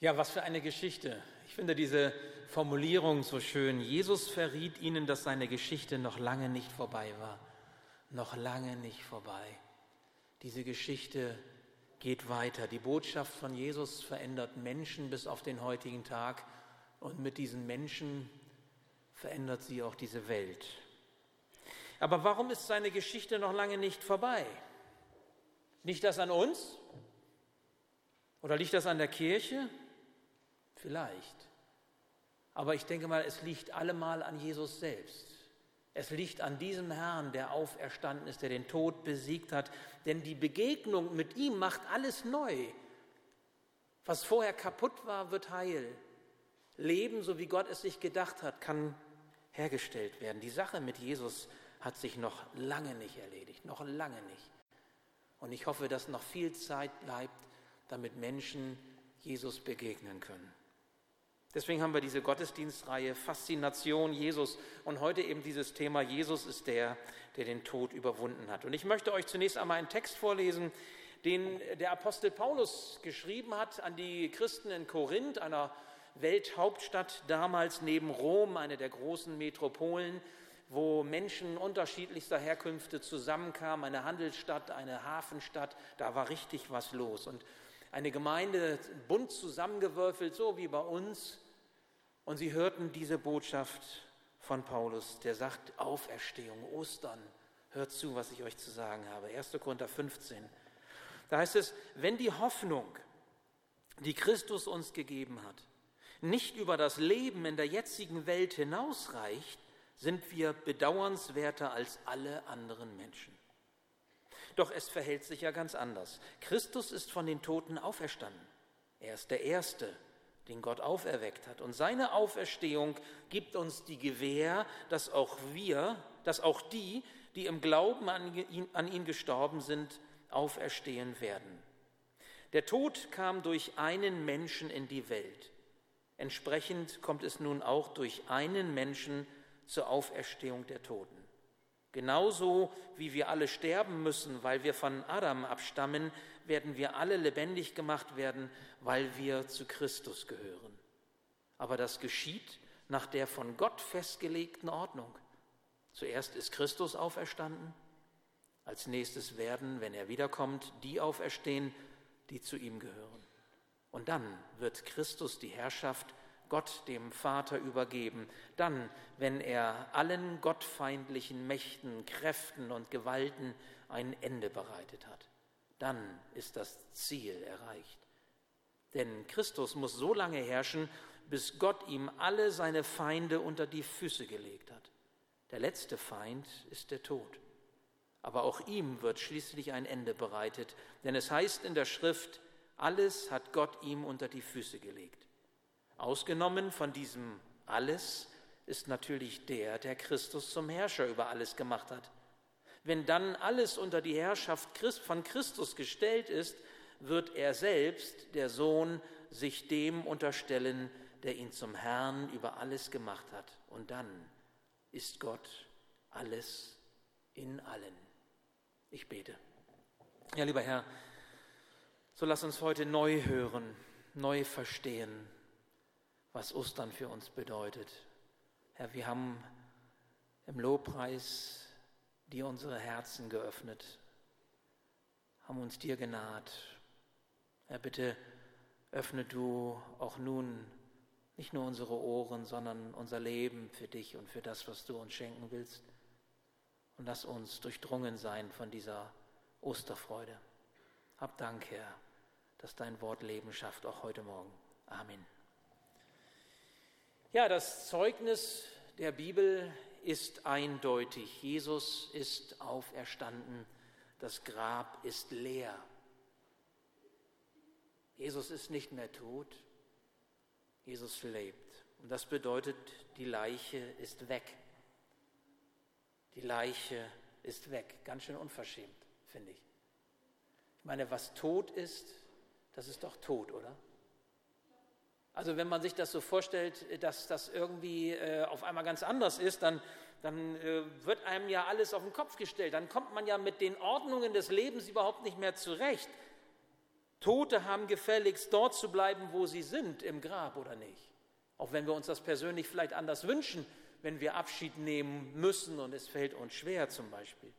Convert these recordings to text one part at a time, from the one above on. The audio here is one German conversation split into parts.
Ja, was für eine Geschichte. Ich finde diese Formulierung so schön. Jesus verriet ihnen, dass seine Geschichte noch lange nicht vorbei war. Noch lange nicht vorbei. Diese Geschichte geht weiter. Die Botschaft von Jesus verändert Menschen bis auf den heutigen Tag und mit diesen Menschen verändert sie auch diese Welt. Aber warum ist seine Geschichte noch lange nicht vorbei? Liegt das an uns? Oder liegt das an der Kirche? Vielleicht. Aber ich denke mal, es liegt allemal an Jesus selbst. Es liegt an diesem Herrn, der auferstanden ist, der den Tod besiegt hat. Denn die Begegnung mit ihm macht alles neu. Was vorher kaputt war, wird heil. Leben, so wie Gott es sich gedacht hat, kann hergestellt werden. Die Sache mit Jesus hat sich noch lange nicht erledigt, noch lange nicht. Und ich hoffe, dass noch viel Zeit bleibt, damit Menschen Jesus begegnen können. Deswegen haben wir diese Gottesdienstreihe Faszination Jesus und heute eben dieses Thema Jesus ist der, der den Tod überwunden hat. Und ich möchte euch zunächst einmal einen Text vorlesen, den der Apostel Paulus geschrieben hat an die Christen in Korinth, einer Welthauptstadt damals neben Rom, eine der großen Metropolen, wo Menschen unterschiedlichster Herkünfte zusammenkamen, eine Handelsstadt, eine Hafenstadt, da war richtig was los. Und eine Gemeinde bunt zusammengewürfelt, so wie bei uns. Und sie hörten diese Botschaft von Paulus, der sagt, Auferstehung, Ostern, hört zu, was ich euch zu sagen habe. 1. Korinther 15. Da heißt es, wenn die Hoffnung, die Christus uns gegeben hat, nicht über das Leben in der jetzigen Welt hinausreicht, sind wir bedauernswerter als alle anderen Menschen. Doch es verhält sich ja ganz anders. Christus ist von den Toten auferstanden. Er ist der Erste, den Gott auferweckt hat. Und seine Auferstehung gibt uns die Gewähr, dass auch wir, dass auch die, die im Glauben an ihn, an ihn gestorben sind, auferstehen werden. Der Tod kam durch einen Menschen in die Welt. Entsprechend kommt es nun auch durch einen Menschen zur Auferstehung der Toten. Genauso wie wir alle sterben müssen, weil wir von Adam abstammen, werden wir alle lebendig gemacht werden, weil wir zu Christus gehören. Aber das geschieht nach der von Gott festgelegten Ordnung. Zuerst ist Christus auferstanden, als nächstes werden, wenn er wiederkommt, die auferstehen, die zu ihm gehören. Und dann wird Christus die Herrschaft Gott dem Vater übergeben, dann, wenn er allen gottfeindlichen Mächten, Kräften und Gewalten ein Ende bereitet hat. Dann ist das Ziel erreicht. Denn Christus muss so lange herrschen, bis Gott ihm alle seine Feinde unter die Füße gelegt hat. Der letzte Feind ist der Tod. Aber auch ihm wird schließlich ein Ende bereitet, denn es heißt in der Schrift, alles hat Gott ihm unter die Füße gelegt. Ausgenommen von diesem alles ist natürlich der, der Christus zum Herrscher über alles gemacht hat. Wenn dann alles unter die Herrschaft von Christus gestellt ist, wird er selbst, der Sohn, sich dem unterstellen, der ihn zum Herrn über alles gemacht hat. Und dann ist Gott alles in allen. Ich bete. Ja, lieber Herr, so lass uns heute neu hören, neu verstehen, was Ostern für uns bedeutet. Herr, wir haben im Lobpreis dir unsere Herzen geöffnet, haben uns dir genaht. Herr, bitte öffne du auch nun nicht nur unsere Ohren, sondern unser Leben für dich und für das, was du uns schenken willst. Und lass uns durchdrungen sein von dieser Osterfreude. Hab Dank, Herr, dass dein Wort Leben schafft, auch heute Morgen. Amen. Ja, das Zeugnis der Bibel ist eindeutig. Jesus ist auferstanden, das Grab ist leer. Jesus ist nicht mehr tot, Jesus lebt. Und das bedeutet, die Leiche ist weg. Die Leiche ist weg. Ganz schön unverschämt, finde ich. Ich meine, was tot ist, das ist doch tot, oder? Also wenn man sich das so vorstellt, dass das irgendwie äh, auf einmal ganz anders ist, dann, dann äh, wird einem ja alles auf den Kopf gestellt. Dann kommt man ja mit den Ordnungen des Lebens überhaupt nicht mehr zurecht. Tote haben gefälligst dort zu bleiben, wo sie sind, im Grab oder nicht. Auch wenn wir uns das persönlich vielleicht anders wünschen, wenn wir Abschied nehmen müssen und es fällt uns schwer zum Beispiel.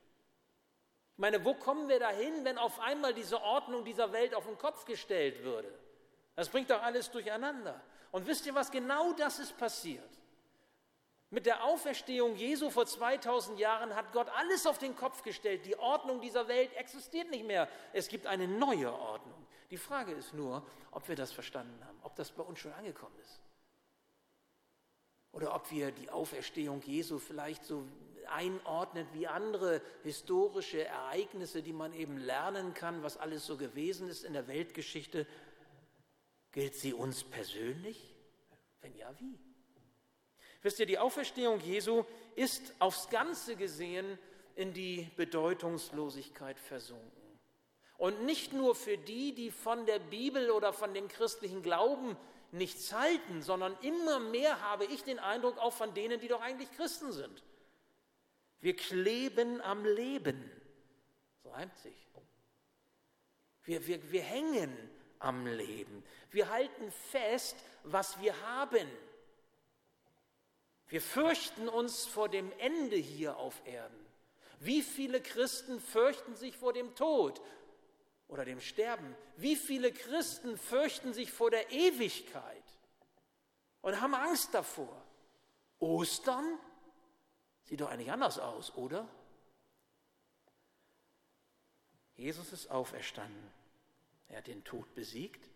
Ich meine, wo kommen wir dahin, wenn auf einmal diese Ordnung dieser Welt auf den Kopf gestellt würde? Das bringt doch alles durcheinander. Und wisst ihr was? Genau das ist passiert. Mit der Auferstehung Jesu vor 2000 Jahren hat Gott alles auf den Kopf gestellt. Die Ordnung dieser Welt existiert nicht mehr. Es gibt eine neue Ordnung. Die Frage ist nur, ob wir das verstanden haben, ob das bei uns schon angekommen ist. Oder ob wir die Auferstehung Jesu vielleicht so einordnen wie andere historische Ereignisse, die man eben lernen kann, was alles so gewesen ist in der Weltgeschichte. Gilt sie uns persönlich? Wenn ja, wie? Wisst ihr, die Auferstehung Jesu ist aufs Ganze gesehen in die Bedeutungslosigkeit versunken. Und nicht nur für die, die von der Bibel oder von dem christlichen Glauben nichts halten, sondern immer mehr habe ich den Eindruck auch von denen, die doch eigentlich Christen sind. Wir kleben am Leben. So reimt sich. Wir, wir, wir hängen am Leben. Wir halten fest, was wir haben. Wir fürchten uns vor dem Ende hier auf Erden. Wie viele Christen fürchten sich vor dem Tod oder dem Sterben? Wie viele Christen fürchten sich vor der Ewigkeit und haben Angst davor? Ostern sieht doch eigentlich anders aus, oder? Jesus ist auferstanden. Er hat den Tod besiegt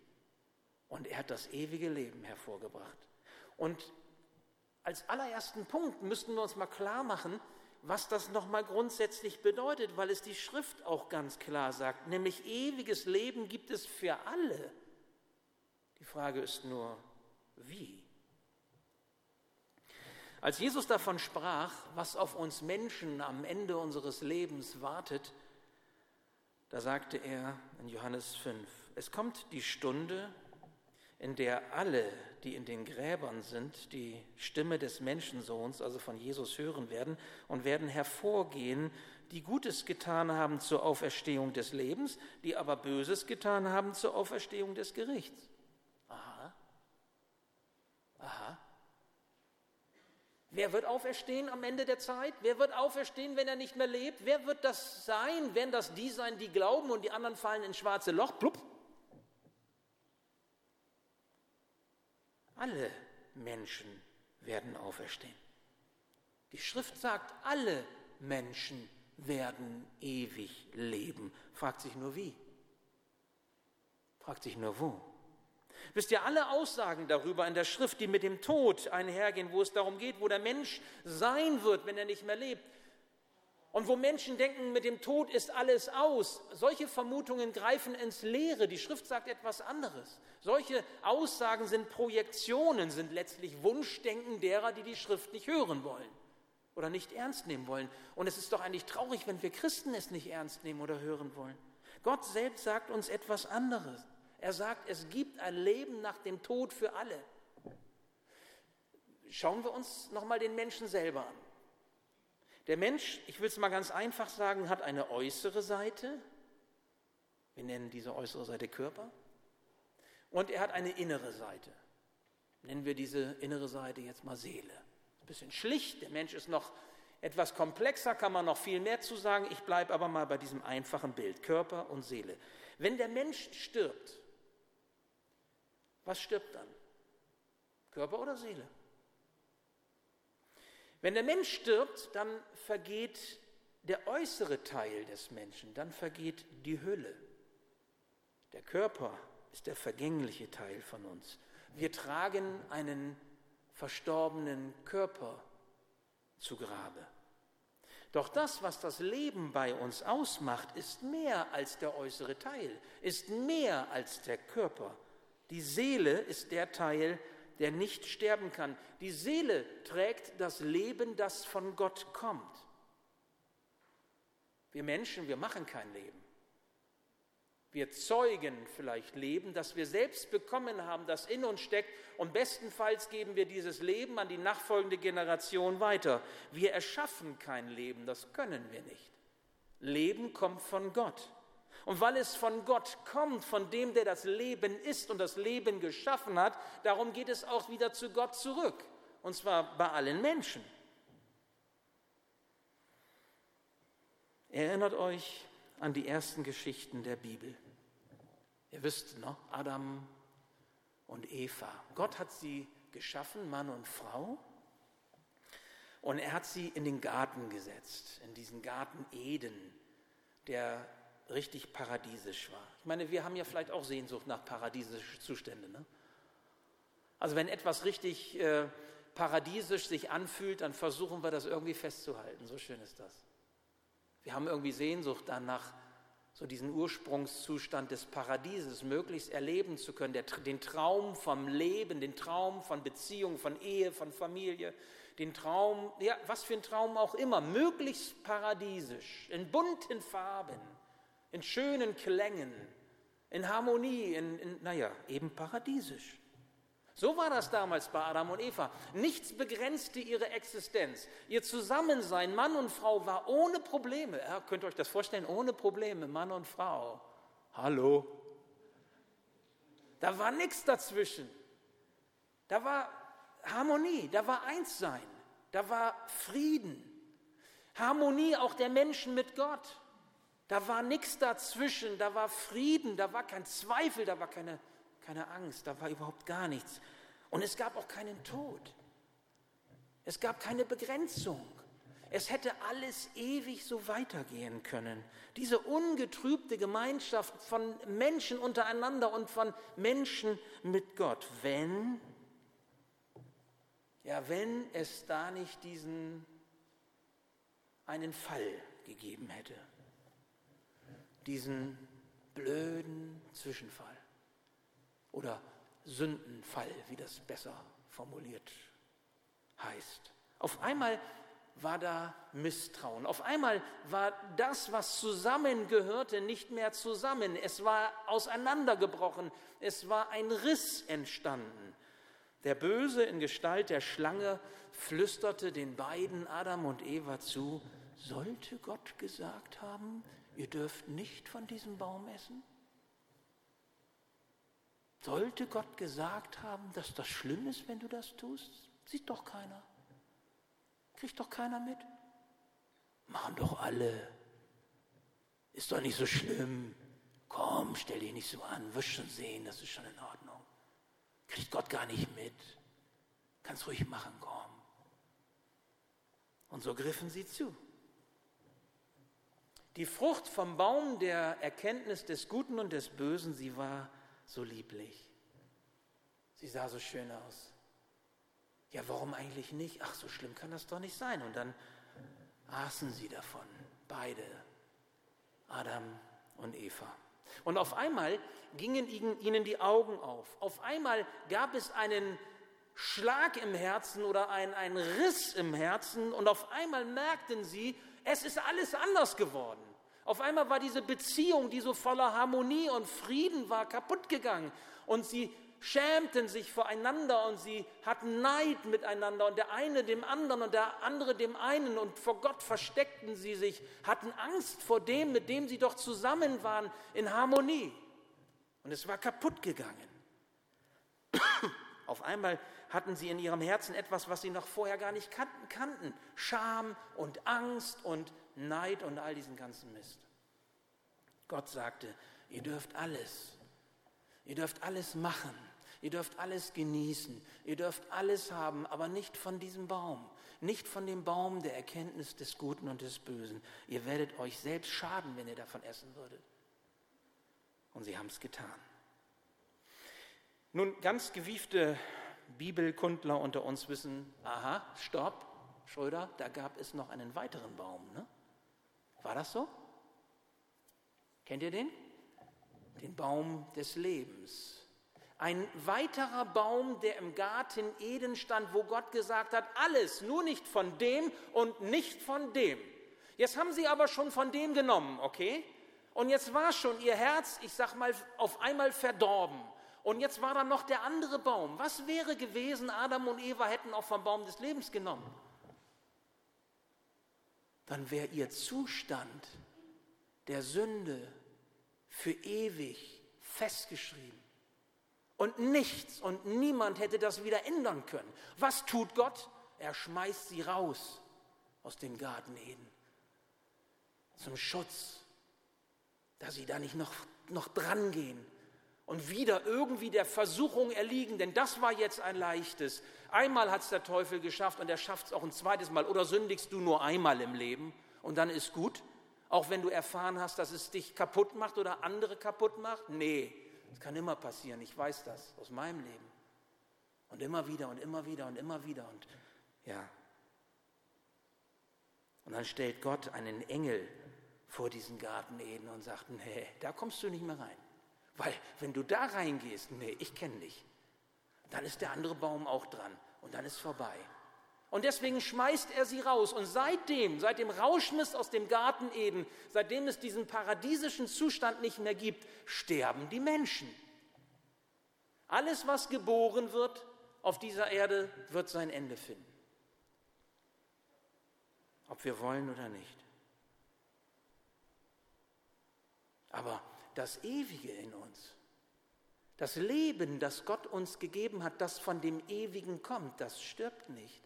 und er hat das ewige Leben hervorgebracht. Und als allerersten Punkt müssten wir uns mal klar machen, was das nochmal grundsätzlich bedeutet, weil es die Schrift auch ganz klar sagt, nämlich ewiges Leben gibt es für alle. Die Frage ist nur, wie? Als Jesus davon sprach, was auf uns Menschen am Ende unseres Lebens wartet, da sagte er in Johannes 5, es kommt die Stunde, in der alle, die in den Gräbern sind, die Stimme des Menschensohns, also von Jesus, hören werden und werden hervorgehen, die Gutes getan haben zur Auferstehung des Lebens, die aber Böses getan haben zur Auferstehung des Gerichts. Aha. Aha. Wer wird auferstehen am Ende der Zeit? Wer wird auferstehen, wenn er nicht mehr lebt? Wer wird das sein? Werden das die sein, die glauben und die anderen fallen ins schwarze Loch? Plupp. Alle Menschen werden auferstehen. Die Schrift sagt, alle Menschen werden ewig leben. Fragt sich nur wie. Fragt sich nur wo. Wisst ihr, alle Aussagen darüber in der Schrift, die mit dem Tod einhergehen, wo es darum geht, wo der Mensch sein wird, wenn er nicht mehr lebt, und wo Menschen denken, mit dem Tod ist alles aus. Solche Vermutungen greifen ins Leere. Die Schrift sagt etwas anderes. Solche Aussagen sind Projektionen, sind letztlich Wunschdenken derer, die die Schrift nicht hören wollen oder nicht ernst nehmen wollen. Und es ist doch eigentlich traurig, wenn wir Christen es nicht ernst nehmen oder hören wollen. Gott selbst sagt uns etwas anderes. Er sagt, es gibt ein Leben nach dem Tod für alle. Schauen wir uns nochmal den Menschen selber an. Der Mensch, ich will es mal ganz einfach sagen, hat eine äußere Seite. Wir nennen diese äußere Seite Körper. Und er hat eine innere Seite. Nennen wir diese innere Seite jetzt mal Seele. Ein bisschen schlicht, der Mensch ist noch etwas komplexer, kann man noch viel mehr zu sagen. Ich bleibe aber mal bei diesem einfachen Bild, Körper und Seele. Wenn der Mensch stirbt, was stirbt dann? Körper oder Seele? Wenn der Mensch stirbt, dann vergeht der äußere Teil des Menschen, dann vergeht die Hülle. Der Körper ist der vergängliche Teil von uns. Wir tragen einen verstorbenen Körper zu Grabe. Doch das, was das Leben bei uns ausmacht, ist mehr als der äußere Teil, ist mehr als der Körper. Die Seele ist der Teil, der nicht sterben kann. Die Seele trägt das Leben, das von Gott kommt. Wir Menschen, wir machen kein Leben. Wir zeugen vielleicht Leben, das wir selbst bekommen haben, das in uns steckt, und bestenfalls geben wir dieses Leben an die nachfolgende Generation weiter. Wir erschaffen kein Leben, das können wir nicht. Leben kommt von Gott. Und weil es von Gott kommt, von dem, der das Leben ist und das Leben geschaffen hat, darum geht es auch wieder zu Gott zurück. Und zwar bei allen Menschen. Erinnert euch an die ersten Geschichten der Bibel. Ihr wisst noch, Adam und Eva. Gott hat sie geschaffen, Mann und Frau. Und er hat sie in den Garten gesetzt, in diesen Garten Eden, der richtig paradiesisch war. Ich meine, wir haben ja vielleicht auch Sehnsucht nach paradiesischen Zuständen. Ne? Also wenn etwas richtig äh, paradiesisch sich anfühlt, dann versuchen wir das irgendwie festzuhalten. So schön ist das. Wir haben irgendwie Sehnsucht danach, so diesen Ursprungszustand des Paradieses möglichst erleben zu können, der, den Traum vom Leben, den Traum von Beziehung, von Ehe, von Familie, den Traum, ja, was für ein Traum auch immer, möglichst paradiesisch, in bunten Farben, in schönen Klängen, in Harmonie, in, in naja, eben paradiesisch. So war das damals bei Adam und Eva. Nichts begrenzte ihre Existenz. Ihr Zusammensein, Mann und Frau, war ohne Probleme. Ja, könnt ihr euch das vorstellen? Ohne Probleme, Mann und Frau. Hallo? Da war nichts dazwischen. Da war Harmonie, da war Einssein, da war Frieden. Harmonie auch der Menschen mit Gott. Da war nichts dazwischen, da war Frieden, da war kein Zweifel, da war keine keine Angst, da war überhaupt gar nichts. Und es gab auch keinen Tod. Es gab keine Begrenzung. Es hätte alles ewig so weitergehen können. Diese ungetrübte Gemeinschaft von Menschen untereinander und von Menschen mit Gott. Wenn, ja, wenn es da nicht diesen einen Fall gegeben hätte. Diesen blöden Zwischenfall oder Sündenfall, wie das besser formuliert heißt. Auf einmal war da Misstrauen. Auf einmal war das, was zusammengehörte, nicht mehr zusammen. Es war auseinandergebrochen. Es war ein Riss entstanden. Der Böse in Gestalt der Schlange flüsterte den beiden Adam und Eva zu, sollte Gott gesagt haben, ihr dürft nicht von diesem Baum essen? Sollte Gott gesagt haben, dass das schlimm ist, wenn du das tust? Sieht doch keiner. Kriegt doch keiner mit. Machen doch alle. Ist doch nicht so schlimm. Komm, stell dich nicht so an. Wirst schon sehen, das ist schon in Ordnung. Kriegt Gott gar nicht mit. Kannst ruhig machen, komm. Und so griffen sie zu. Die Frucht vom Baum der Erkenntnis des Guten und des Bösen, sie war so lieblich. Sie sah so schön aus. Ja, warum eigentlich nicht? Ach, so schlimm kann das doch nicht sein. Und dann aßen sie davon, beide, Adam und Eva. Und auf einmal gingen ihnen die Augen auf. Auf einmal gab es einen Schlag im Herzen oder einen, einen Riss im Herzen und auf einmal merkten sie, es ist alles anders geworden. Auf einmal war diese Beziehung, die so voller Harmonie und Frieden war, kaputt gegangen. Und sie schämten sich voreinander und sie hatten Neid miteinander und der eine dem anderen und der andere dem einen und vor Gott versteckten sie sich, hatten Angst vor dem, mit dem sie doch zusammen waren, in Harmonie. Und es war kaputt gegangen. Auf einmal hatten sie in ihrem Herzen etwas, was sie noch vorher gar nicht kannten. Scham und Angst und Neid und all diesen ganzen Mist. Gott sagte, ihr dürft alles, ihr dürft alles machen, ihr dürft alles genießen, ihr dürft alles haben, aber nicht von diesem Baum, nicht von dem Baum der Erkenntnis des Guten und des Bösen. Ihr werdet euch selbst schaden, wenn ihr davon essen würdet. Und sie haben es getan. Nun, ganz gewiefte Bibelkundler unter uns wissen, aha, stopp, Schröder, da gab es noch einen weiteren Baum. Ne? War das so? Kennt ihr den? Den Baum des Lebens. Ein weiterer Baum, der im Garten Eden stand, wo Gott gesagt hat, alles, nur nicht von dem und nicht von dem. Jetzt haben sie aber schon von dem genommen, okay? Und jetzt war schon ihr Herz, ich sag mal, auf einmal verdorben. Und jetzt war da noch der andere Baum. Was wäre gewesen, Adam und Eva hätten auch vom Baum des Lebens genommen? Dann wäre ihr Zustand der Sünde für ewig festgeschrieben. Und nichts und niemand hätte das wieder ändern können. Was tut Gott? Er schmeißt sie raus aus dem Garten Eden. Zum Schutz, dass sie da nicht noch, noch dran gehen und wieder irgendwie der Versuchung erliegen, denn das war jetzt ein leichtes. Einmal hat es der Teufel geschafft und er schafft es auch ein zweites Mal. Oder sündigst du nur einmal im Leben und dann ist gut? Auch wenn du erfahren hast, dass es dich kaputt macht oder andere kaputt macht? Nee, das kann immer passieren. Ich weiß das aus meinem Leben. Und immer wieder und immer wieder und immer wieder und ja. Und dann stellt Gott einen Engel vor diesen Garten Eden und sagt, nee, da kommst du nicht mehr rein. Weil wenn du da reingehst, nee, ich kenne dich, dann ist der andere Baum auch dran und dann ist vorbei. Und deswegen schmeißt er sie raus. Und seitdem, seit dem Rauschmiss aus dem Garten Eden, seitdem es diesen paradiesischen Zustand nicht mehr gibt, sterben die Menschen. Alles, was geboren wird auf dieser Erde, wird sein Ende finden. Ob wir wollen oder nicht. Aber das Ewige in uns, das Leben, das Gott uns gegeben hat, das von dem Ewigen kommt, das stirbt nicht.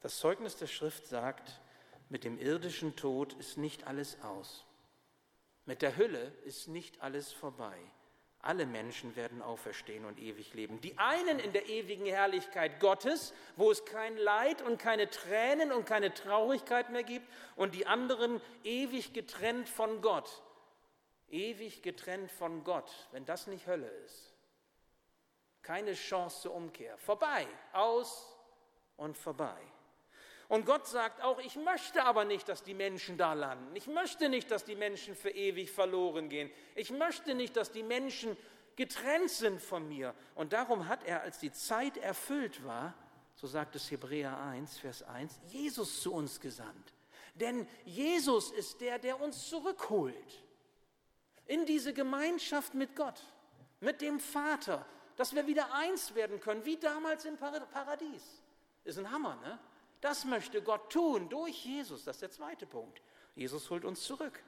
Das Zeugnis der Schrift sagt, mit dem irdischen Tod ist nicht alles aus. Mit der Hülle ist nicht alles vorbei. Alle Menschen werden auferstehen und ewig leben. Die einen in der ewigen Herrlichkeit Gottes, wo es kein Leid und keine Tränen und keine Traurigkeit mehr gibt, und die anderen ewig getrennt von Gott. Ewig getrennt von Gott, wenn das nicht Hölle ist. Keine Chance zur Umkehr. Vorbei, aus und vorbei. Und Gott sagt auch, ich möchte aber nicht, dass die Menschen da landen. Ich möchte nicht, dass die Menschen für ewig verloren gehen. Ich möchte nicht, dass die Menschen getrennt sind von mir. Und darum hat er, als die Zeit erfüllt war, so sagt es Hebräer 1, Vers 1, Jesus zu uns gesandt. Denn Jesus ist der, der uns zurückholt in diese Gemeinschaft mit Gott, mit dem Vater, dass wir wieder eins werden können, wie damals im Paradies. Ist ein Hammer, ne? Das möchte Gott tun durch Jesus. Das ist der zweite Punkt. Jesus holt uns zurück.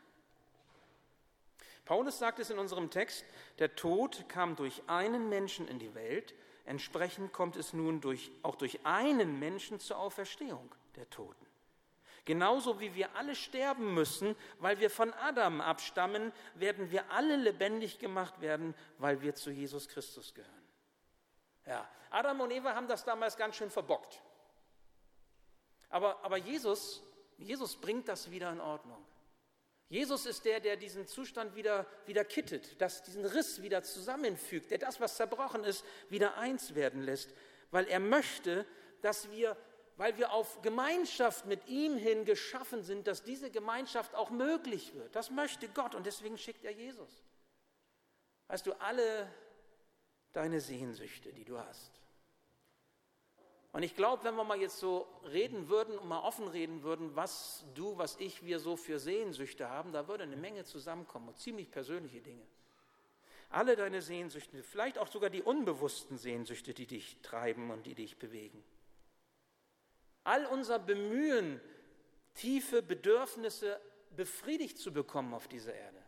Paulus sagt es in unserem Text, der Tod kam durch einen Menschen in die Welt, entsprechend kommt es nun durch, auch durch einen Menschen zur Auferstehung der Toten. Genauso wie wir alle sterben müssen, weil wir von Adam abstammen, werden wir alle lebendig gemacht werden, weil wir zu Jesus Christus gehören. Ja, Adam und Eva haben das damals ganz schön verbockt. Aber, aber Jesus, Jesus bringt das wieder in Ordnung. Jesus ist der, der diesen Zustand wieder, wieder kittet, dass diesen Riss wieder zusammenfügt, der das, was zerbrochen ist, wieder eins werden lässt, weil er möchte, dass wir, weil wir auf Gemeinschaft mit ihm hin geschaffen sind, dass diese Gemeinschaft auch möglich wird. Das möchte Gott und deswegen schickt er Jesus. Weißt du, alle deine Sehnsüchte, die du hast, und ich glaube, wenn wir mal jetzt so reden würden und mal offen reden würden, was du, was ich, wir so für Sehnsüchte haben, da würde eine Menge zusammenkommen und ziemlich persönliche Dinge. Alle deine Sehnsüchte, vielleicht auch sogar die unbewussten Sehnsüchte, die dich treiben und die dich bewegen. All unser Bemühen, tiefe Bedürfnisse befriedigt zu bekommen auf dieser Erde,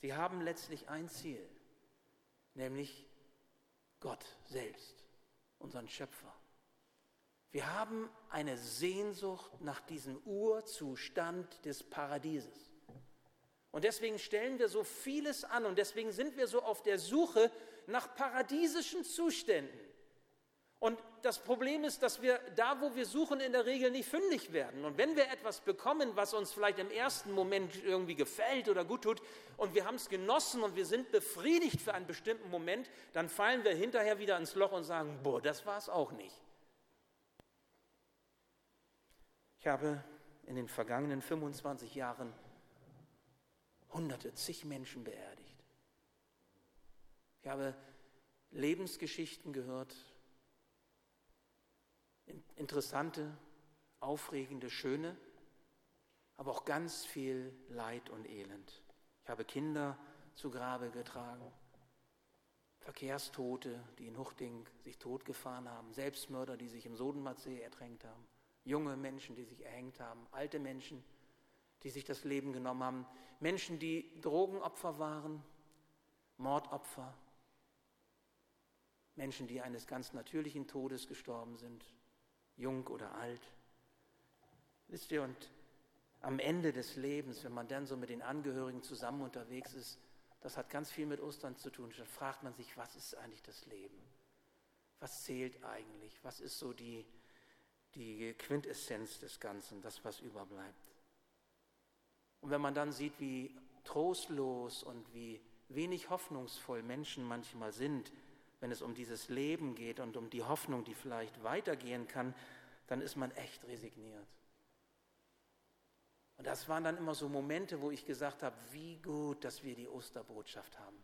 sie haben letztlich ein Ziel, nämlich Gott selbst, unseren Schöpfer. Wir haben eine Sehnsucht nach diesem Urzustand des Paradieses. Und deswegen stellen wir so vieles an und deswegen sind wir so auf der Suche nach paradiesischen Zuständen. Und das Problem ist, dass wir da, wo wir suchen, in der Regel nicht fündig werden. Und wenn wir etwas bekommen, was uns vielleicht im ersten Moment irgendwie gefällt oder gut tut, und wir haben es genossen und wir sind befriedigt für einen bestimmten Moment, dann fallen wir hinterher wieder ins Loch und sagen, boah, das war es auch nicht. Ich habe in den vergangenen 25 Jahren hunderte, zig Menschen beerdigt. Ich habe Lebensgeschichten gehört, interessante, aufregende, schöne, aber auch ganz viel Leid und Elend. Ich habe Kinder zu Grabe getragen, Verkehrstote, die in Huchting sich totgefahren haben, Selbstmörder, die sich im Sodenmatsee ertränkt haben junge Menschen, die sich erhängt haben, alte Menschen, die sich das Leben genommen haben. Menschen, die Drogenopfer waren, Mordopfer. Menschen, die eines ganz natürlichen Todes gestorben sind, jung oder alt. Wisst ihr, und am Ende des Lebens, wenn man dann so mit den Angehörigen zusammen unterwegs ist, das hat ganz viel mit Ostern zu tun. Dann fragt man sich, was ist eigentlich das Leben? Was zählt eigentlich? Was ist so die, die Quintessenz des Ganzen, das, was überbleibt? Und wenn man dann sieht, wie trostlos und wie wenig hoffnungsvoll Menschen manchmal sind, wenn es um dieses Leben geht und um die Hoffnung, die vielleicht weitergehen kann, dann ist man echt resigniert. Und das waren dann immer so Momente, wo ich gesagt habe, wie gut, dass wir die Osterbotschaft haben.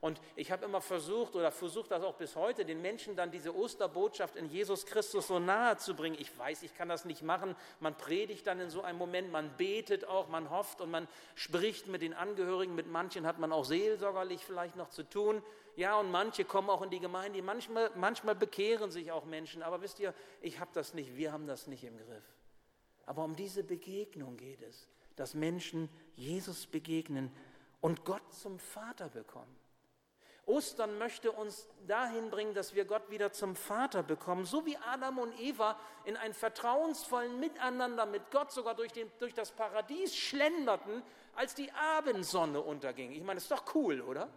Und ich habe immer versucht oder versuche das auch bis heute, den Menschen dann diese Osterbotschaft in Jesus Christus so nahe zu bringen. Ich weiß, ich kann das nicht machen. Man predigt dann in so einem Moment, man betet auch, man hofft und man spricht mit den Angehörigen. Mit manchen hat man auch seelsorgerlich vielleicht noch zu tun. Ja, und manche kommen auch in die Gemeinde. Manchmal, manchmal bekehren sich auch Menschen. Aber wisst ihr, ich habe das nicht, wir haben das nicht im Griff. Aber um diese Begegnung geht es, dass Menschen Jesus begegnen und Gott zum Vater bekommen. Ostern möchte uns dahin bringen, dass wir Gott wieder zum Vater bekommen, so wie Adam und Eva in einen vertrauensvollen Miteinander mit Gott sogar durch, den, durch das Paradies schlenderten, als die Abendsonne unterging. Ich meine, ist doch cool, oder?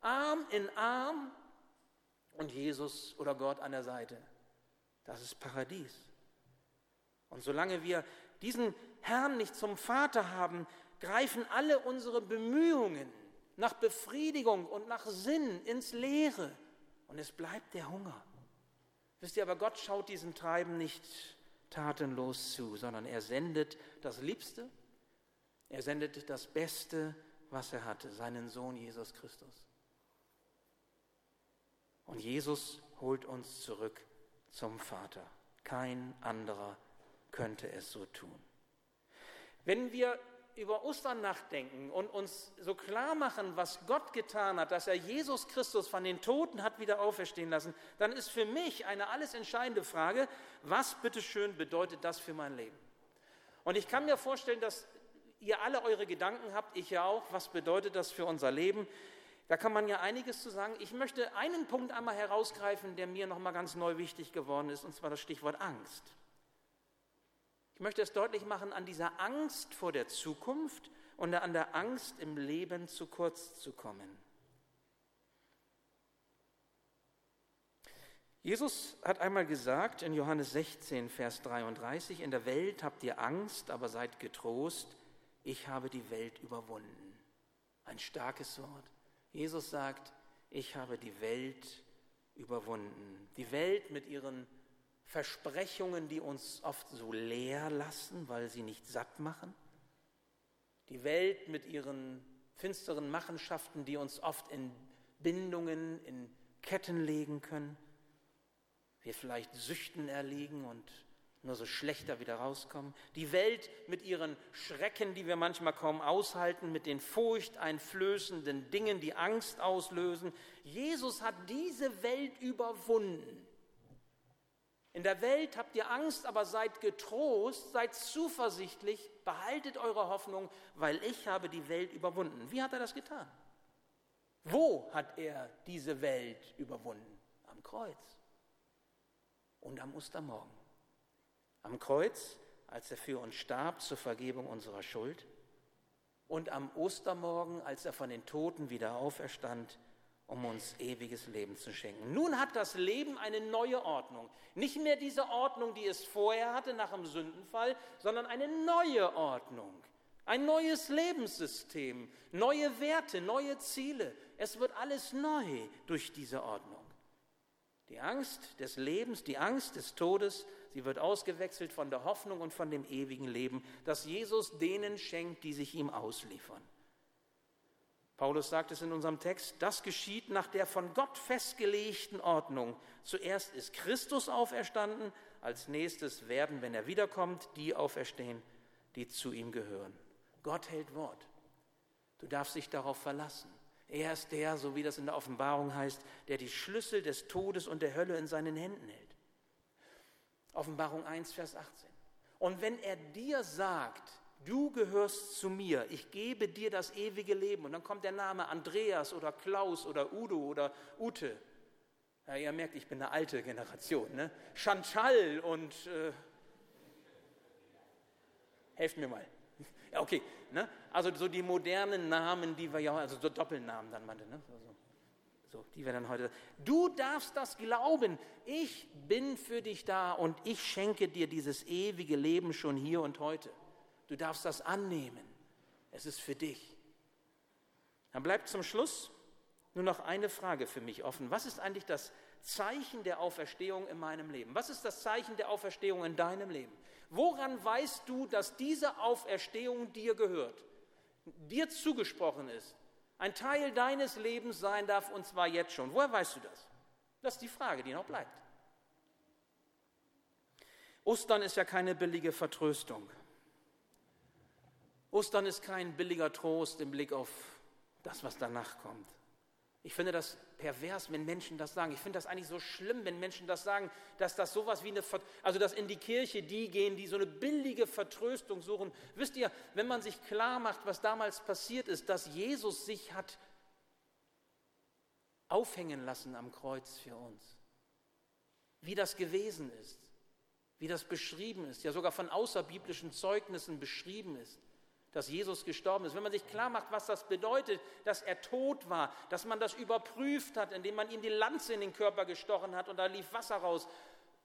Arm in Arm und Jesus oder Gott an der Seite. Das ist Paradies. Und solange wir diesen Herrn nicht zum Vater haben, greifen alle unsere Bemühungen nach Befriedigung und nach Sinn ins Leere. Und es bleibt der Hunger. Wisst ihr, aber Gott schaut diesem Treiben nicht tatenlos zu, sondern er sendet das Liebste, er sendet das Beste, was er hatte, seinen Sohn Jesus Christus. Und Jesus holt uns zurück zum Vater. Kein anderer könnte es so tun. Wenn wir über Ostern nachdenken und uns so klar machen, was Gott getan hat, dass er Jesus Christus von den Toten hat wieder auferstehen lassen, dann ist für mich eine alles entscheidende Frage, was bitteschön bedeutet das für mein Leben? Und ich kann mir vorstellen, dass ihr alle eure Gedanken habt, ich ja auch, was bedeutet das für unser Leben? Da kann man ja einiges zu sagen. Ich möchte einen Punkt einmal herausgreifen, der mir nochmal ganz neu wichtig geworden ist, und zwar das Stichwort Angst. Ich möchte es deutlich machen, an dieser Angst vor der Zukunft und an der Angst im Leben zu kurz zu kommen. Jesus hat einmal gesagt in Johannes 16, Vers 33, in der Welt habt ihr Angst, aber seid getrost, ich habe die Welt überwunden. Ein starkes Wort. Jesus sagt, ich habe die Welt überwunden. Die Welt mit ihren Versprechungen, die uns oft so leer lassen, weil sie nicht satt machen. Die Welt mit ihren finsteren Machenschaften, die uns oft in Bindungen, in Ketten legen können. Wir vielleicht Süchten erliegen und nur so schlechter wieder rauskommen. Die Welt mit ihren Schrecken, die wir manchmal kaum aushalten, mit den furchteinflößenden Dingen, die Angst auslösen. Jesus hat diese Welt überwunden. In der Welt habt ihr Angst, aber seid getrost, seid zuversichtlich, behaltet eure Hoffnung, weil ich habe die Welt überwunden. Wie hat er das getan? Wo hat er diese Welt überwunden? Am Kreuz und am Ostermorgen. Am Kreuz, als er für uns starb zur Vergebung unserer Schuld und am Ostermorgen, als er von den Toten wieder auferstand um uns ewiges Leben zu schenken. Nun hat das Leben eine neue Ordnung. Nicht mehr diese Ordnung, die es vorher hatte nach dem Sündenfall, sondern eine neue Ordnung. Ein neues Lebenssystem, neue Werte, neue Ziele. Es wird alles neu durch diese Ordnung. Die Angst des Lebens, die Angst des Todes, sie wird ausgewechselt von der Hoffnung und von dem ewigen Leben, das Jesus denen schenkt, die sich ihm ausliefern. Paulus sagt es in unserem Text, das geschieht nach der von Gott festgelegten Ordnung. Zuerst ist Christus auferstanden, als nächstes werden, wenn er wiederkommt, die auferstehen, die zu ihm gehören. Gott hält Wort. Du darfst dich darauf verlassen. Er ist der, so wie das in der Offenbarung heißt, der die Schlüssel des Todes und der Hölle in seinen Händen hält. Offenbarung 1, Vers 18. Und wenn er dir sagt, du gehörst zu mir, ich gebe dir das ewige Leben. Und dann kommt der Name Andreas oder Klaus oder Udo oder Ute. Ja, ihr merkt, ich bin eine alte Generation. Ne? Chantal und... Äh, helft mir mal. Ja, okay. Ne? Also so die modernen Namen, die wir ja, also so Doppelnamen dann meinte, ne? Also, so, die wir dann heute. Du darfst das glauben. Ich bin für dich da und ich schenke dir dieses ewige Leben schon hier und heute. Du darfst das annehmen. Es ist für dich. Dann bleibt zum Schluss nur noch eine Frage für mich offen. Was ist eigentlich das Zeichen der Auferstehung in meinem Leben? Was ist das Zeichen der Auferstehung in deinem Leben? Woran weißt du, dass diese Auferstehung dir gehört, dir zugesprochen ist, ein Teil deines Lebens sein darf und zwar jetzt schon? Woher weißt du das? Das ist die Frage, die noch bleibt. Ostern ist ja keine billige Vertröstung. Ostern ist kein billiger Trost im Blick auf das, was danach kommt. Ich finde das pervers, wenn Menschen das sagen. Ich finde das eigentlich so schlimm, wenn Menschen das sagen, dass das sowas wie eine, also dass in die Kirche die gehen, die so eine billige Vertröstung suchen. Wisst ihr, wenn man sich klar macht, was damals passiert ist, dass Jesus sich hat aufhängen lassen am Kreuz für uns, wie das gewesen ist, wie das beschrieben ist, ja sogar von außerbiblischen Zeugnissen beschrieben ist dass Jesus gestorben ist, wenn man sich klar macht, was das bedeutet, dass er tot war, dass man das überprüft hat, indem man ihm die Lanze in den Körper gestochen hat und da lief Wasser raus,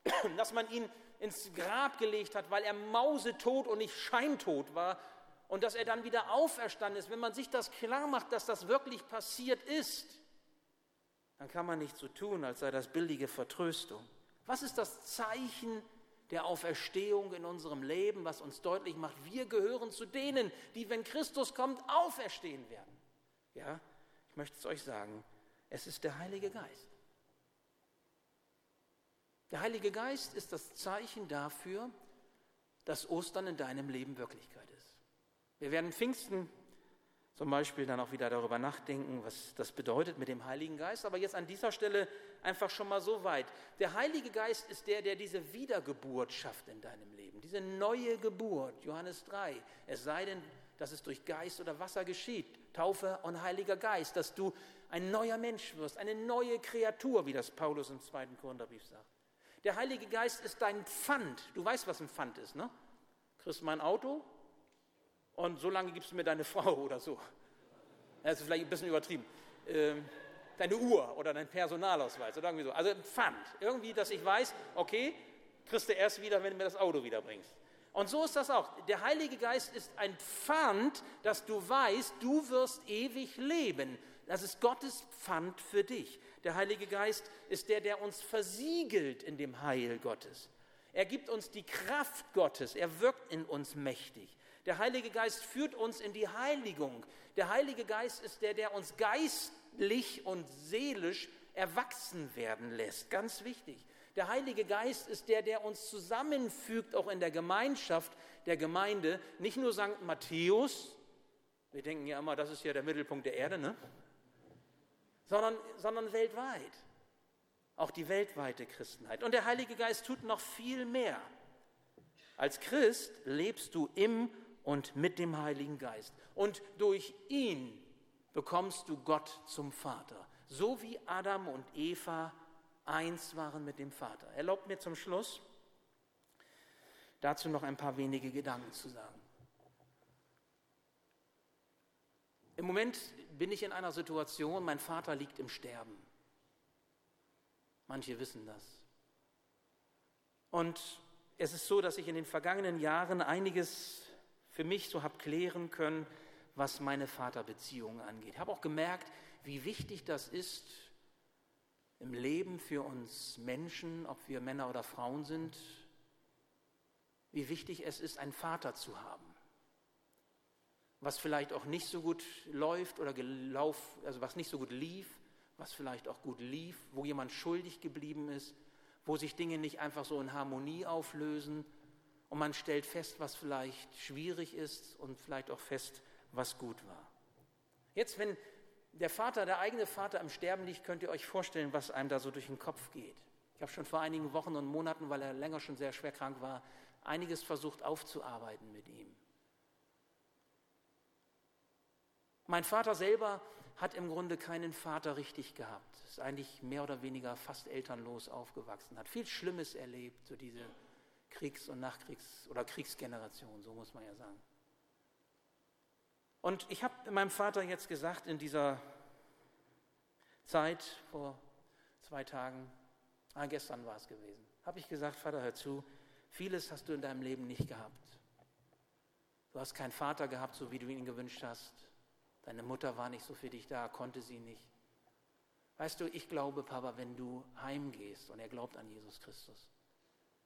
dass man ihn ins Grab gelegt hat, weil er mausetot und nicht scheintot war und dass er dann wieder auferstanden ist, wenn man sich das klar macht, dass das wirklich passiert ist, dann kann man nicht so tun, als sei das billige Vertröstung. Was ist das Zeichen der Auferstehung in unserem Leben, was uns deutlich macht, wir gehören zu denen, die, wenn Christus kommt, auferstehen werden. Ja, ich möchte es euch sagen, es ist der Heilige Geist. Der Heilige Geist ist das Zeichen dafür, dass Ostern in deinem Leben Wirklichkeit ist. Wir werden Pfingsten zum Beispiel dann auch wieder darüber nachdenken, was das bedeutet mit dem Heiligen Geist. Aber jetzt an dieser Stelle einfach schon mal so weit. Der Heilige Geist ist der, der diese Wiedergeburt schafft in deinem Leben, diese neue Geburt, Johannes 3. Es sei denn, dass es durch Geist oder Wasser geschieht, Taufe und Heiliger Geist, dass du ein neuer Mensch wirst, eine neue Kreatur, wie das Paulus im zweiten Korintherbrief sagt. Der Heilige Geist ist dein Pfand. Du weißt, was ein Pfand ist, ne? Kriegst mein Auto, und so lange gibst du mir deine Frau oder so. Das ist vielleicht ein bisschen übertrieben. Ähm, deine Uhr oder dein Personalausweis oder irgendwie so. Also ein Pfand. Irgendwie, dass ich weiß, okay, kriegst du erst wieder, wenn du mir das Auto wiederbringst. Und so ist das auch. Der Heilige Geist ist ein Pfand, dass du weißt, du wirst ewig leben. Das ist Gottes Pfand für dich. Der Heilige Geist ist der, der uns versiegelt in dem Heil Gottes. Er gibt uns die Kraft Gottes. Er wirkt in uns mächtig. Der Heilige Geist führt uns in die Heiligung. Der Heilige Geist ist der, der uns geistlich und seelisch erwachsen werden lässt. Ganz wichtig. Der Heilige Geist ist der, der uns zusammenfügt, auch in der Gemeinschaft der Gemeinde. Nicht nur St. Matthäus, wir denken ja immer, das ist ja der Mittelpunkt der Erde, ne? sondern, sondern weltweit. Auch die weltweite Christenheit. Und der Heilige Geist tut noch viel mehr. Als Christ lebst du im und mit dem Heiligen Geist. Und durch ihn bekommst du Gott zum Vater, so wie Adam und Eva eins waren mit dem Vater. Erlaubt mir zum Schluss dazu noch ein paar wenige Gedanken zu sagen. Im Moment bin ich in einer Situation, mein Vater liegt im Sterben. Manche wissen das. Und es ist so, dass ich in den vergangenen Jahren einiges für mich so habe klären können, was meine Vaterbeziehung angeht. Ich habe auch gemerkt, wie wichtig das ist im Leben für uns Menschen, ob wir Männer oder Frauen sind, wie wichtig es ist, einen Vater zu haben. Was vielleicht auch nicht so gut läuft oder gelauf, also was nicht so gut lief, was vielleicht auch gut lief, wo jemand schuldig geblieben ist, wo sich Dinge nicht einfach so in Harmonie auflösen, und man stellt fest, was vielleicht schwierig ist und vielleicht auch fest, was gut war. Jetzt, wenn der Vater, der eigene Vater am Sterben liegt, könnt ihr euch vorstellen, was einem da so durch den Kopf geht. Ich habe schon vor einigen Wochen und Monaten, weil er länger schon sehr schwer krank war, einiges versucht aufzuarbeiten mit ihm. Mein Vater selber hat im Grunde keinen Vater richtig gehabt. Ist eigentlich mehr oder weniger fast elternlos aufgewachsen, hat viel Schlimmes erlebt, so diese Kriegs- und Nachkriegs- oder Kriegsgeneration, so muss man ja sagen. Und ich habe meinem Vater jetzt gesagt, in dieser Zeit vor zwei Tagen, ah, gestern war es gewesen, habe ich gesagt, Vater, hör zu, vieles hast du in deinem Leben nicht gehabt. Du hast keinen Vater gehabt, so wie du ihn gewünscht hast. Deine Mutter war nicht so für dich da, konnte sie nicht. Weißt du, ich glaube, Papa, wenn du heimgehst und er glaubt an Jesus Christus,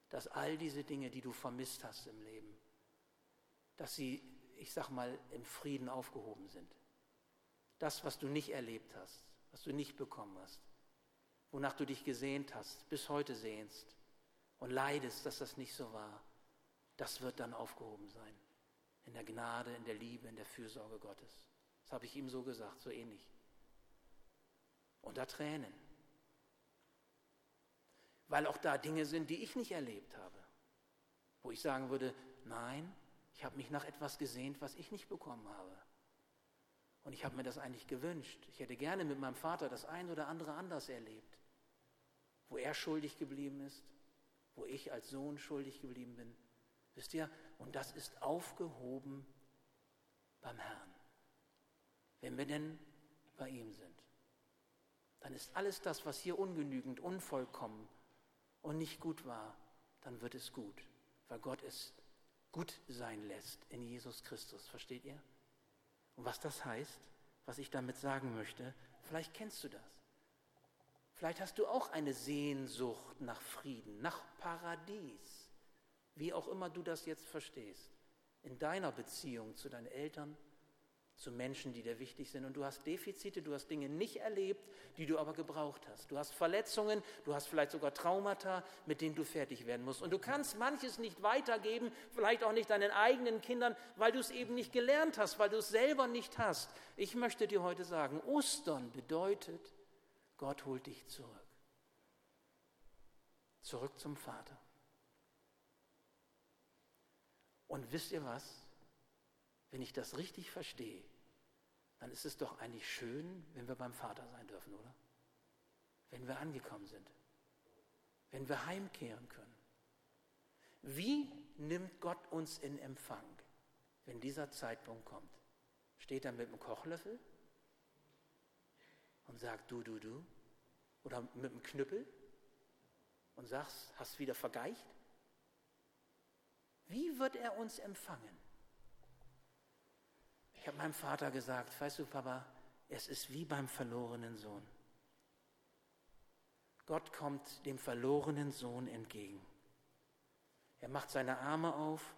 dass all diese Dinge, die du vermisst hast im Leben, dass sie, ich sag mal, im Frieden aufgehoben sind. Das, was du nicht erlebt hast, was du nicht bekommen hast, wonach du dich gesehnt hast, bis heute sehnst und leidest, dass das nicht so war, das wird dann aufgehoben sein. In der Gnade, in der Liebe, in der Fürsorge Gottes. Das habe ich ihm so gesagt, so ähnlich. Da Tränen. Weil auch da Dinge sind, die ich nicht erlebt habe. Wo ich sagen würde, nein, ich habe mich nach etwas gesehnt, was ich nicht bekommen habe. Und ich habe mir das eigentlich gewünscht. Ich hätte gerne mit meinem Vater das ein oder andere anders erlebt. Wo er schuldig geblieben ist, wo ich als Sohn schuldig geblieben bin. Wisst ihr? Und das ist aufgehoben beim Herrn. Wenn wir denn bei ihm sind, dann ist alles das, was hier ungenügend, unvollkommen und nicht gut war, dann wird es gut, weil Gott es gut sein lässt in Jesus Christus. Versteht ihr? Und was das heißt, was ich damit sagen möchte, vielleicht kennst du das. Vielleicht hast du auch eine Sehnsucht nach Frieden, nach Paradies, wie auch immer du das jetzt verstehst, in deiner Beziehung zu deinen Eltern, zu Menschen, die dir wichtig sind. Und du hast Defizite, du hast Dinge nicht erlebt, die du aber gebraucht hast. Du hast Verletzungen, du hast vielleicht sogar Traumata, mit denen du fertig werden musst. Und du kannst manches nicht weitergeben, vielleicht auch nicht deinen eigenen Kindern, weil du es eben nicht gelernt hast, weil du es selber nicht hast. Ich möchte dir heute sagen, Ostern bedeutet, Gott holt dich zurück. Zurück zum Vater. Und wisst ihr was? Wenn ich das richtig verstehe, dann ist es doch eigentlich schön, wenn wir beim Vater sein dürfen, oder? Wenn wir angekommen sind, wenn wir heimkehren können. Wie nimmt Gott uns in Empfang, wenn dieser Zeitpunkt kommt? Steht er mit dem Kochlöffel und sagt du, du, du? Oder mit dem Knüppel und sagst, hast wieder vergeicht? Wie wird er uns empfangen? Ich habe meinem Vater gesagt, weißt du, Papa, es ist wie beim verlorenen Sohn. Gott kommt dem verlorenen Sohn entgegen. Er macht seine Arme auf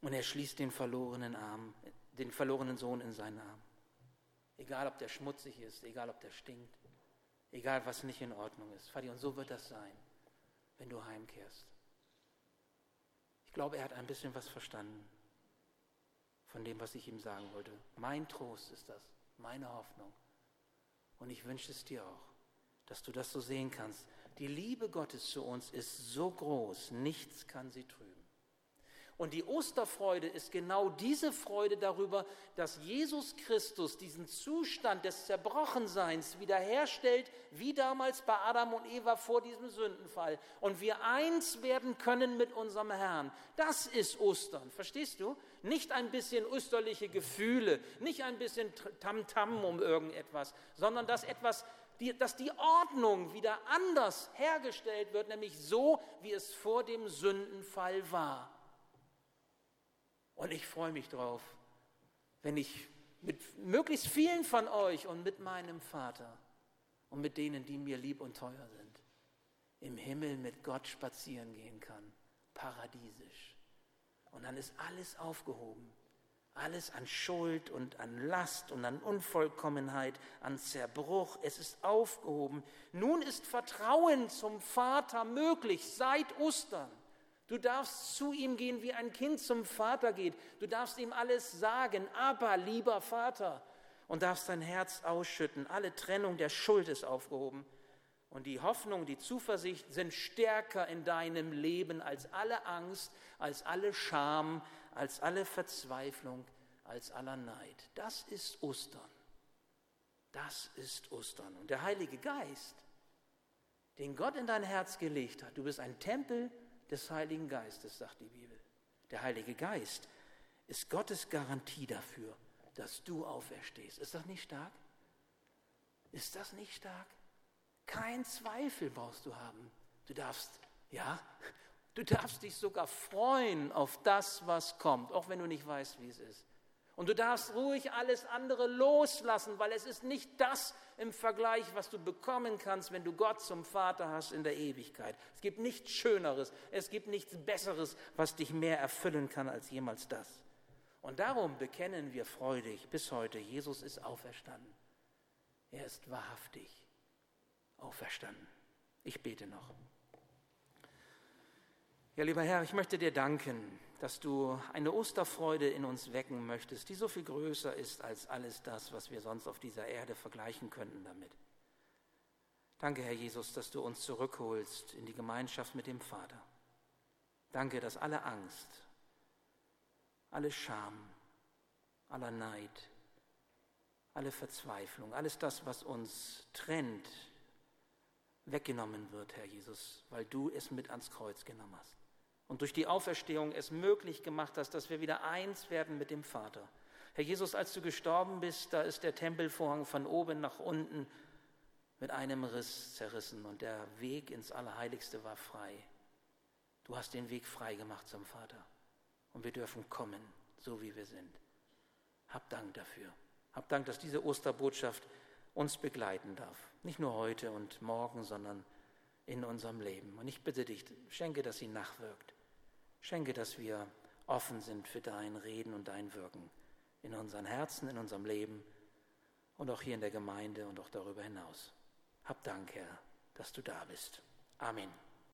und er schließt den verlorenen Arm, den verlorenen Sohn in seinen Arm. Egal, ob der schmutzig ist, egal, ob der stinkt, egal, was nicht in Ordnung ist. Vati, und so wird das sein, wenn du heimkehrst. Ich glaube, er hat ein bisschen was verstanden von dem, was ich ihm sagen wollte. Mein Trost ist das, meine Hoffnung. Und ich wünsche es dir auch, dass du das so sehen kannst. Die Liebe Gottes zu uns ist so groß, nichts kann sie trüben. Und die Osterfreude ist genau diese Freude darüber, dass Jesus Christus diesen Zustand des Zerbrochenseins wiederherstellt, wie damals bei Adam und Eva vor diesem Sündenfall. Und wir eins werden können mit unserem Herrn. Das ist Ostern, verstehst du? Nicht ein bisschen österliche Gefühle, nicht ein bisschen Tamtam -Tam um irgendetwas, sondern dass etwas dass die Ordnung wieder anders hergestellt wird, nämlich so, wie es vor dem Sündenfall war. Und ich freue mich drauf, wenn ich mit möglichst vielen von euch und mit meinem Vater und mit denen, die mir lieb und teuer sind, im Himmel mit Gott spazieren gehen kann, paradiesisch. Und dann ist alles aufgehoben. Alles an Schuld und an Last und an Unvollkommenheit, an Zerbruch. Es ist aufgehoben. Nun ist Vertrauen zum Vater möglich seit Ostern. Du darfst zu ihm gehen, wie ein Kind zum Vater geht. Du darfst ihm alles sagen, aber lieber Vater, und darfst dein Herz ausschütten. Alle Trennung der Schuld ist aufgehoben. Und die Hoffnung, die Zuversicht sind stärker in deinem Leben als alle Angst, als alle Scham, als alle Verzweiflung, als aller Neid. Das ist Ostern. Das ist Ostern. Und der Heilige Geist, den Gott in dein Herz gelegt hat, du bist ein Tempel des Heiligen Geistes, sagt die Bibel. Der Heilige Geist ist Gottes Garantie dafür, dass du auferstehst. Ist das nicht stark? Ist das nicht stark? Kein Zweifel brauchst du haben. Du darfst, ja, du darfst dich sogar freuen auf das, was kommt, auch wenn du nicht weißt, wie es ist. Und du darfst ruhig alles andere loslassen, weil es ist nicht das im Vergleich, was du bekommen kannst, wenn du Gott zum Vater hast in der Ewigkeit. Es gibt nichts Schöneres, es gibt nichts Besseres, was dich mehr erfüllen kann als jemals das. Und darum bekennen wir freudig bis heute, Jesus ist auferstanden. Er ist wahrhaftig auferstanden. Ich bete noch. Ja, lieber Herr, ich möchte dir danken dass du eine Osterfreude in uns wecken möchtest, die so viel größer ist als alles das, was wir sonst auf dieser Erde vergleichen könnten damit. Danke, Herr Jesus, dass du uns zurückholst in die Gemeinschaft mit dem Vater. Danke, dass alle Angst, alle Scham, aller Neid, alle Verzweiflung, alles das, was uns trennt, weggenommen wird, Herr Jesus, weil du es mit ans Kreuz genommen hast und durch die Auferstehung es möglich gemacht hast, dass wir wieder eins werden mit dem Vater. Herr Jesus, als du gestorben bist, da ist der Tempelvorhang von oben nach unten mit einem Riss zerrissen und der Weg ins Allerheiligste war frei. Du hast den Weg frei gemacht zum Vater und wir dürfen kommen, so wie wir sind. Hab Dank dafür. Hab Dank, dass diese Osterbotschaft uns begleiten darf. Nicht nur heute und morgen, sondern in unserem Leben. Und ich bitte dich, schenke, dass sie nachwirkt. Schenke, dass wir offen sind für dein Reden und dein Wirken in unseren Herzen, in unserem Leben und auch hier in der Gemeinde und auch darüber hinaus. Hab Dank, Herr, dass du da bist. Amen.